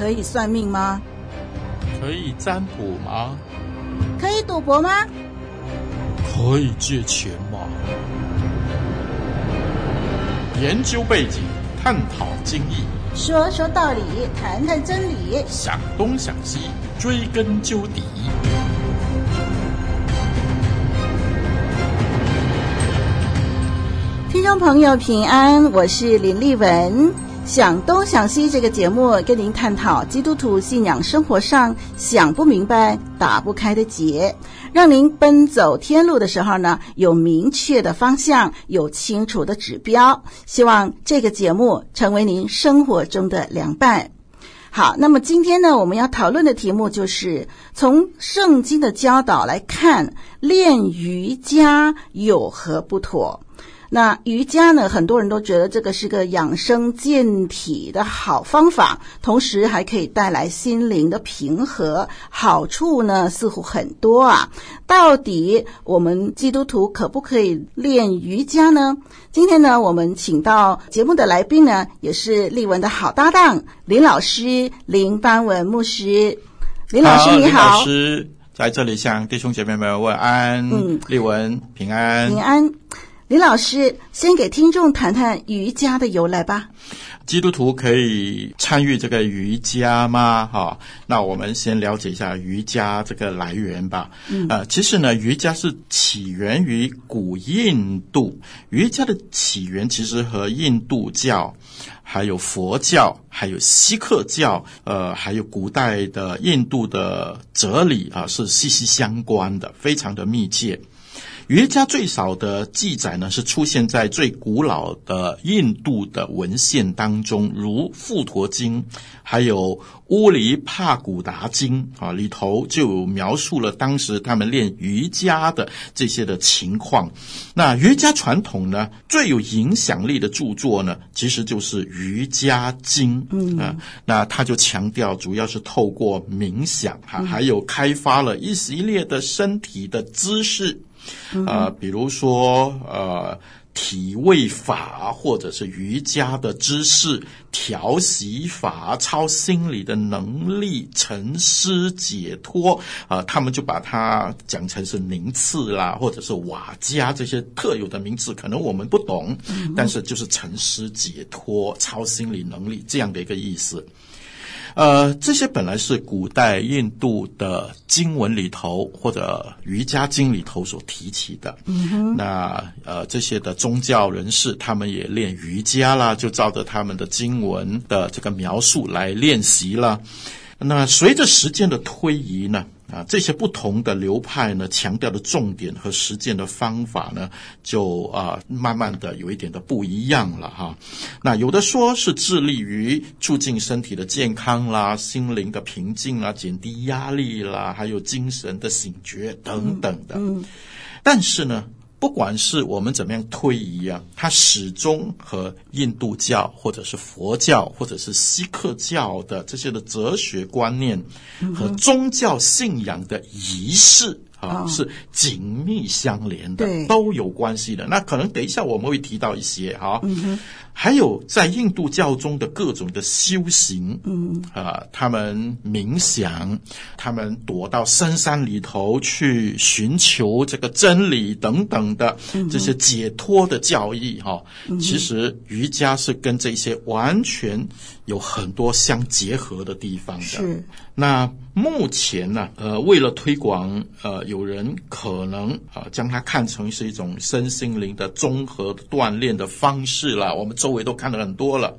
可以算命吗？可以占卜吗？可以赌博吗？可以借钱吗？研究背景，探讨经义，说说道理，谈谈真理，想东想西，追根究底。听众朋友平安，我是林丽文。想东想西这个节目跟您探讨基督徒信仰生活上想不明白、打不开的结，让您奔走天路的时候呢，有明确的方向，有清楚的指标。希望这个节目成为您生活中的良伴。好，那么今天呢，我们要讨论的题目就是从圣经的教导来看，练瑜伽有何不妥？那瑜伽呢，很多人都觉得这个是个养生健体的好方法，同时还可以带来心灵的平和，好处呢似乎很多啊。到底我们基督徒可不可以练瑜伽呢？今天呢，我们请到节目的来宾呢，也是丽文的好搭档林老师林班文牧师。林老师你好，老师在这里向弟兄姐妹们问安。嗯，丽文平安，平安。林老师，先给听众谈谈瑜伽的由来吧。基督徒可以参与这个瑜伽吗？哈，那我们先了解一下瑜伽这个来源吧。嗯，呃，其实呢，瑜伽是起源于古印度。瑜伽的起源其实和印度教、还有佛教、还有锡克教，呃，还有古代的印度的哲理啊，是息息相关的，非常的密切。瑜伽最少的记载呢，是出现在最古老的印度的文献当中，如《富陀经》还有《乌里帕古达经》啊，里头就描述了当时他们练瑜伽的这些的情况。那瑜伽传统呢，最有影响力的著作呢，其实就是《瑜伽经》嗯啊，那他就强调，主要是透过冥想哈，还有开发了一系列的身体的姿势。呃，比如说，呃，体位法，或者是瑜伽的知识、调息法、超心理的能力、沉思解脱，啊、他们就把它讲成是名次啦，或者是瓦加这些特有的名词，可能我们不懂，但是就是沉思解脱、超心理能力这样的一个意思。呃，这些本来是古代印度的经文里头或者瑜伽经里头所提起的。那呃，这些的宗教人士他们也练瑜伽啦，就照着他们的经文的这个描述来练习了。那随着时间的推移呢，啊，这些不同的流派呢，强调的重点和实践的方法呢，就啊，慢慢的有一点的不一样了哈。那有的说是致力于促进身体的健康啦，心灵的平静啦，减低压力啦，还有精神的醒觉等等的。嗯，但是呢。不管是我们怎么样推移啊，它始终和印度教或者是佛教或者是锡克教的这些的哲学观念和宗教信仰的仪式啊，是紧密相连的，都有关系的。那可能等一下我们会提到一些哈。还有在印度教中的各种的修行，嗯啊，他们冥想，他们躲到深山里头去寻求这个真理等等的这些解脱的教义哈。其实瑜伽是跟这些完全有很多相结合的地方的。是。那目前呢，呃，为了推广，呃，有人可能啊将它看成是一种身心灵的综合锻炼的方式了。我们周围都看了很多了，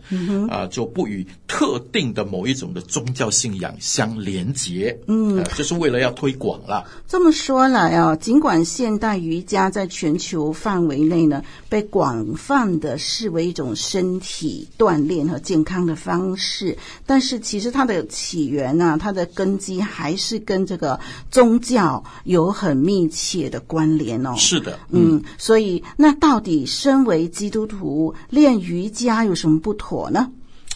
啊，就不与特定的某一种的宗教信仰相连结，嗯，呃，就是为了要推广了。这么说来啊，尽管现代瑜伽在全球范围内呢被广泛的视为一种身体锻炼和健康的方式，但是其实它的起源呢，它它的根基还是跟这个宗教有很密切的关联哦。是的，嗯，嗯，所以那到底身为基督徒练瑜伽有什么不妥呢？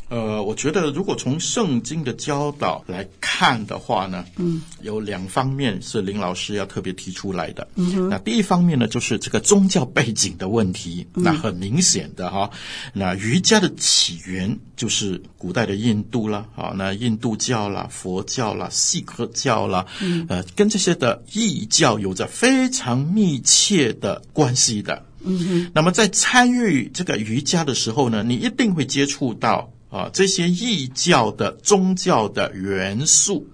呃，我觉得如果从圣经的教导来看的话呢，嗯，有两方面是林老师要特别提出来的。嗯哼，那第一方面呢，就是这个宗教背景的问题。嗯、那很明显的哈，那瑜伽的起源就是古代的印度啦，啊，那印度教啦、佛教啦、锡克教啦，嗯，呃，跟这些的异教有着非常密切的关系的。嗯哼，那么在参与这个瑜伽的时候呢，你一定会接触到。啊，这些异教的宗教的元素，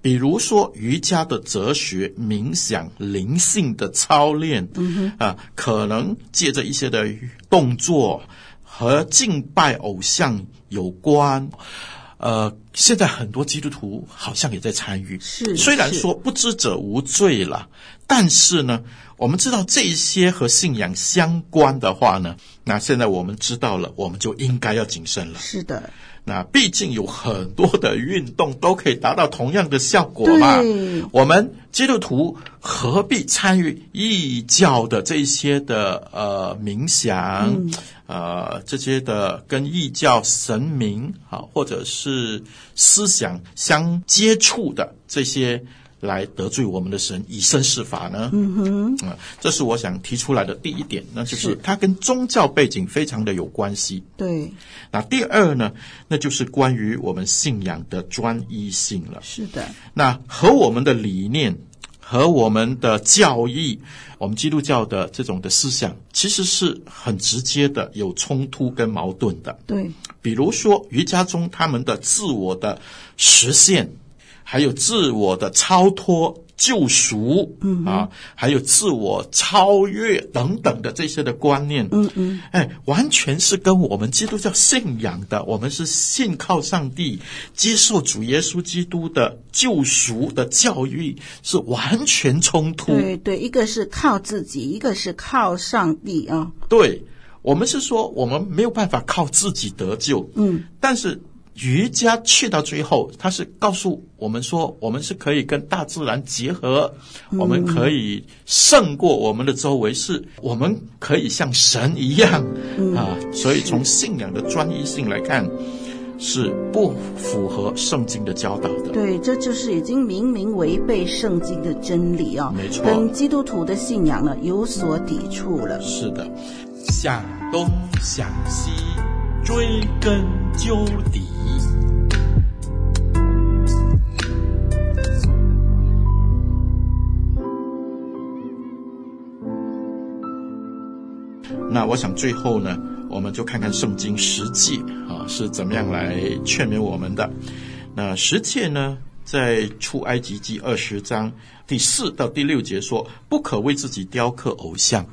比如说瑜伽的哲学、冥想、灵性的操练，嗯哼，啊，可能借着一些的动作和敬拜偶像有关。呃，现在很多基督徒好像也在参与，是，虽然说不知者无罪了，但是呢。我们知道这些和信仰相关的话呢，那现在我们知道了，我们就应该要谨慎了。是的，那毕竟有很多的运动都可以达到同样的效果嘛。我们基督徒何必参与异教的这些的呃冥想，嗯、呃这些的跟异教神明啊或者是思想相接触的这些？来得罪我们的神，以身试法呢？嗯哼，啊、呃，这是我想提出来的第一点，那就是它跟宗教背景非常的有关系。对，那第二呢，那就是关于我们信仰的专一性了。是的，那和我们的理念和我们的教义，我们基督教的这种的思想，其实是很直接的有冲突跟矛盾的。对，比如说瑜伽中他们的自我的实现。还有自我的超脱、救赎，嗯啊，还有自我超越等等的这些的观念，嗯嗯，哎，完全是跟我们基督教信仰的，我们是信靠上帝、接受主耶稣基督的救赎的教育是完全冲突。对对，一个是靠自己，一个是靠上帝啊。对，我们是说我们没有办法靠自己得救，嗯，但是。瑜伽去到最后，他是告诉我们说，我们是可以跟大自然结合，嗯、我们可以胜过我们的周围，是我们可以像神一样、嗯、啊。所以从信仰的专一性来看，是不符合圣经的教导的。对，这就是已经明明违背圣经的真理啊、哦，没错，跟基督徒的信仰呢有所抵触了。是的，想东想西，追根究底。那我想最后呢，我们就看看圣经十诫啊是怎么样来劝勉我们的。那十诫呢，在出埃及记二十章第四到第六节说：不可为自己雕刻偶像，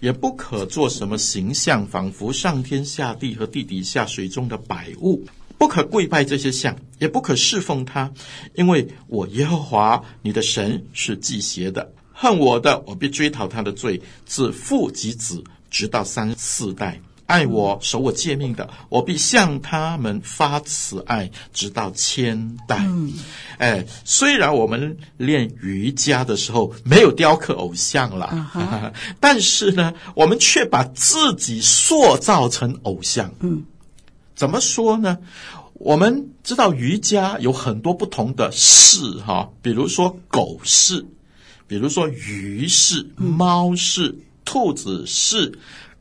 也不可做什么形象，仿佛上天下地和地底下水中的百物，不可跪拜这些像，也不可侍奉他，因为我耶和华你的神是忌邪的，恨我的，我必追讨他的罪，自父及子。直到三四代，爱我守我诫命的，我必向他们发慈爱，直到千代。嗯，哎，虽然我们练瑜伽的时候没有雕刻偶像了，但是呢，我们却把自己塑造成偶像。嗯，怎么说呢？我们知道瑜伽有很多不同的式，哈，比如说狗式，比如说鱼式、猫式。嗯兔子是、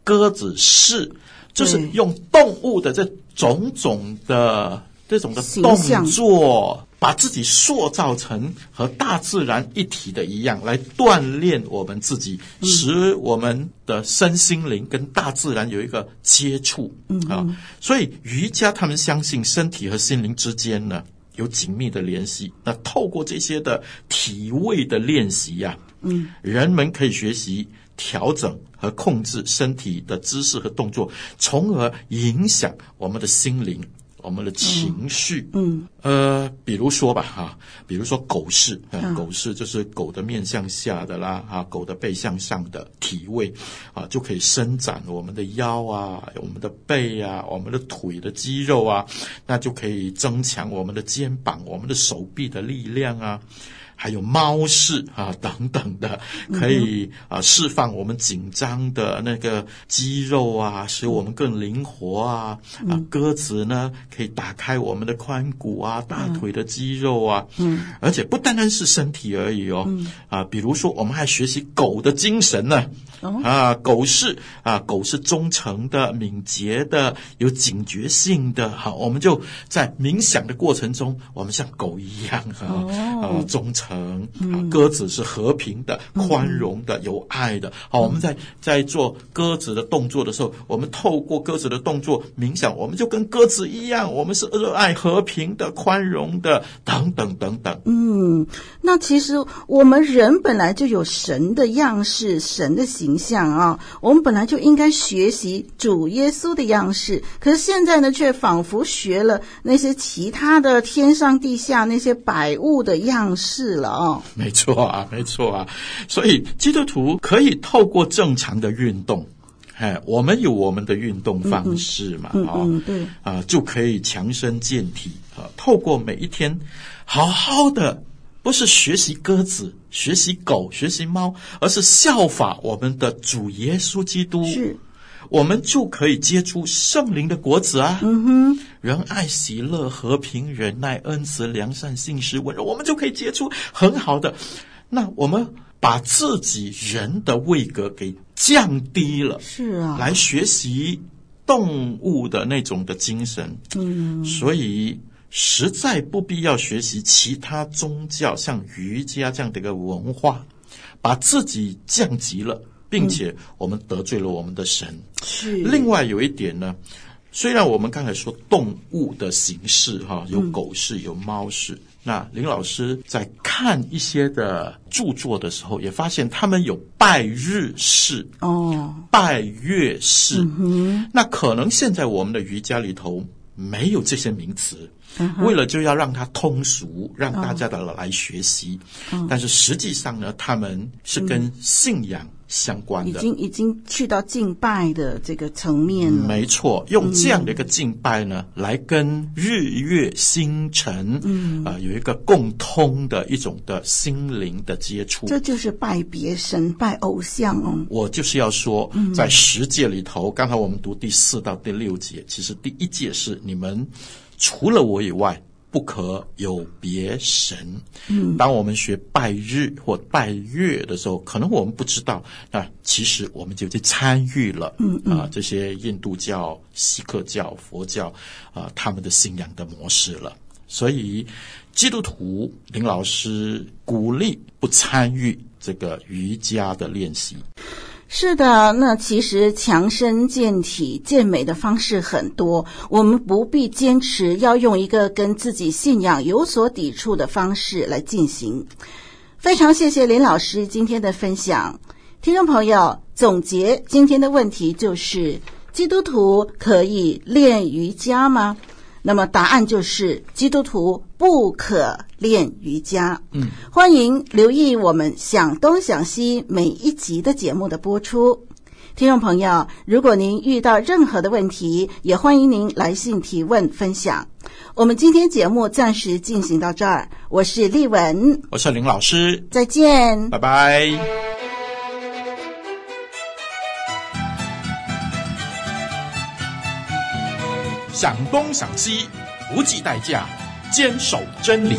鸽子是，就是用动物的这种种的这种的动作，把自己塑造成和大自然一体的一样，来锻炼我们自己，使我们的身心灵跟大自然有一个接触。嗯啊，所以瑜伽他们相信身体和心灵之间呢有紧密的联系。那透过这些的体位的练习呀，嗯，人们可以学习。调整和控制身体的姿势和动作，从而影响我们的心灵、我们的情绪。嗯，嗯呃，比如说吧，哈，比如说狗式，嗯、狗式就是狗的面向下的啦，哈，狗的背向上的体位，啊，就可以伸展我们的腰啊，我们的背啊，我们的腿的肌肉啊，那就可以增强我们的肩膀、我们的手臂的力量啊。还有猫式啊等等的，可以啊释放我们紧张的那个肌肉啊，使我们更灵活啊。啊，鸽子呢可以打开我们的髋骨啊、大腿的肌肉啊。嗯，而且不单单是身体而已哦。啊，比如说我们还学习狗的精神呢。啊，狗是啊，狗是忠诚的、敏捷的、有警觉性的。好，我们就在冥想的过程中，我们像狗一样哈，啊，忠诚。嗯，鸽子是和平的、宽容的、有爱的。好，我们在在做鸽子的动作的时候，我们透过鸽子的动作冥想，我们就跟鸽子一样，我们是热爱和平的、宽容的，等等等等。嗯，那其实我们人本来就有神的样式、神的形象啊，我们本来就应该学习主耶稣的样式。可是现在呢，却仿佛学了那些其他的天上地下那些百物的样式。了哦，没错啊，没错啊，所以基督徒可以透过正常的运动，哎，我们有我们的运动方式嘛，嗯嗯，对啊，就可以强身健体啊。透过每一天好好的，不是学习鸽子、学习狗、学习猫，而是效法我们的主耶稣基督。是。我们就可以结出圣灵的果子啊！嗯哼，仁爱、喜乐、和平、忍耐、恩慈、良善、信实、温柔，我们就可以结出很好的。那我们把自己人的位格给降低了，是啊，来学习动物的那种的精神。嗯，所以实在不必要学习其他宗教，像瑜伽这样的一个文化，把自己降级了。并且我们得罪了我们的神。是。另外有一点呢，虽然我们刚才说动物的形式哈，有狗式，有猫式。嗯。那林老师在看一些的著作的时候，也发现他们有拜日式哦，拜月式。嗯。那可能现在我们的瑜伽里头没有这些名词。为了就要让它通俗，让大家的来学习，哦、但是实际上呢，他们是跟信仰相关的，已经已经去到敬拜的这个层面了。没错，用这样的一个敬拜呢，嗯、来跟日月星辰，嗯啊、呃，有一个共通的一种的心灵的接触。这就是拜别神、拜偶像哦。我就是要说，在十诫里头，嗯、刚才我们读第四到第六节，其实第一诫是你们。除了我以外，不可有别神。嗯，当我们学拜日或拜月的时候，可能我们不知道，那其实我们就去参与了。嗯嗯，啊，这些印度教、锡克教、佛教啊，他们的信仰的模式了。所以，基督徒林老师鼓励不参与这个瑜伽的练习。是的，那其实强身健体、健美的方式很多，我们不必坚持要用一个跟自己信仰有所抵触的方式来进行。非常谢谢林老师今天的分享，听众朋友，总结今天的问题就是：基督徒可以练瑜伽吗？那么答案就是基督徒不可练瑜伽。嗯，欢迎留意我们想东想西每一集的节目的播出。听众朋友，如果您遇到任何的问题，也欢迎您来信提问分享。我们今天节目暂时进行到这儿，我是丽文，我是林老师，再见，拜拜。想东想西，不计代价，坚守真理。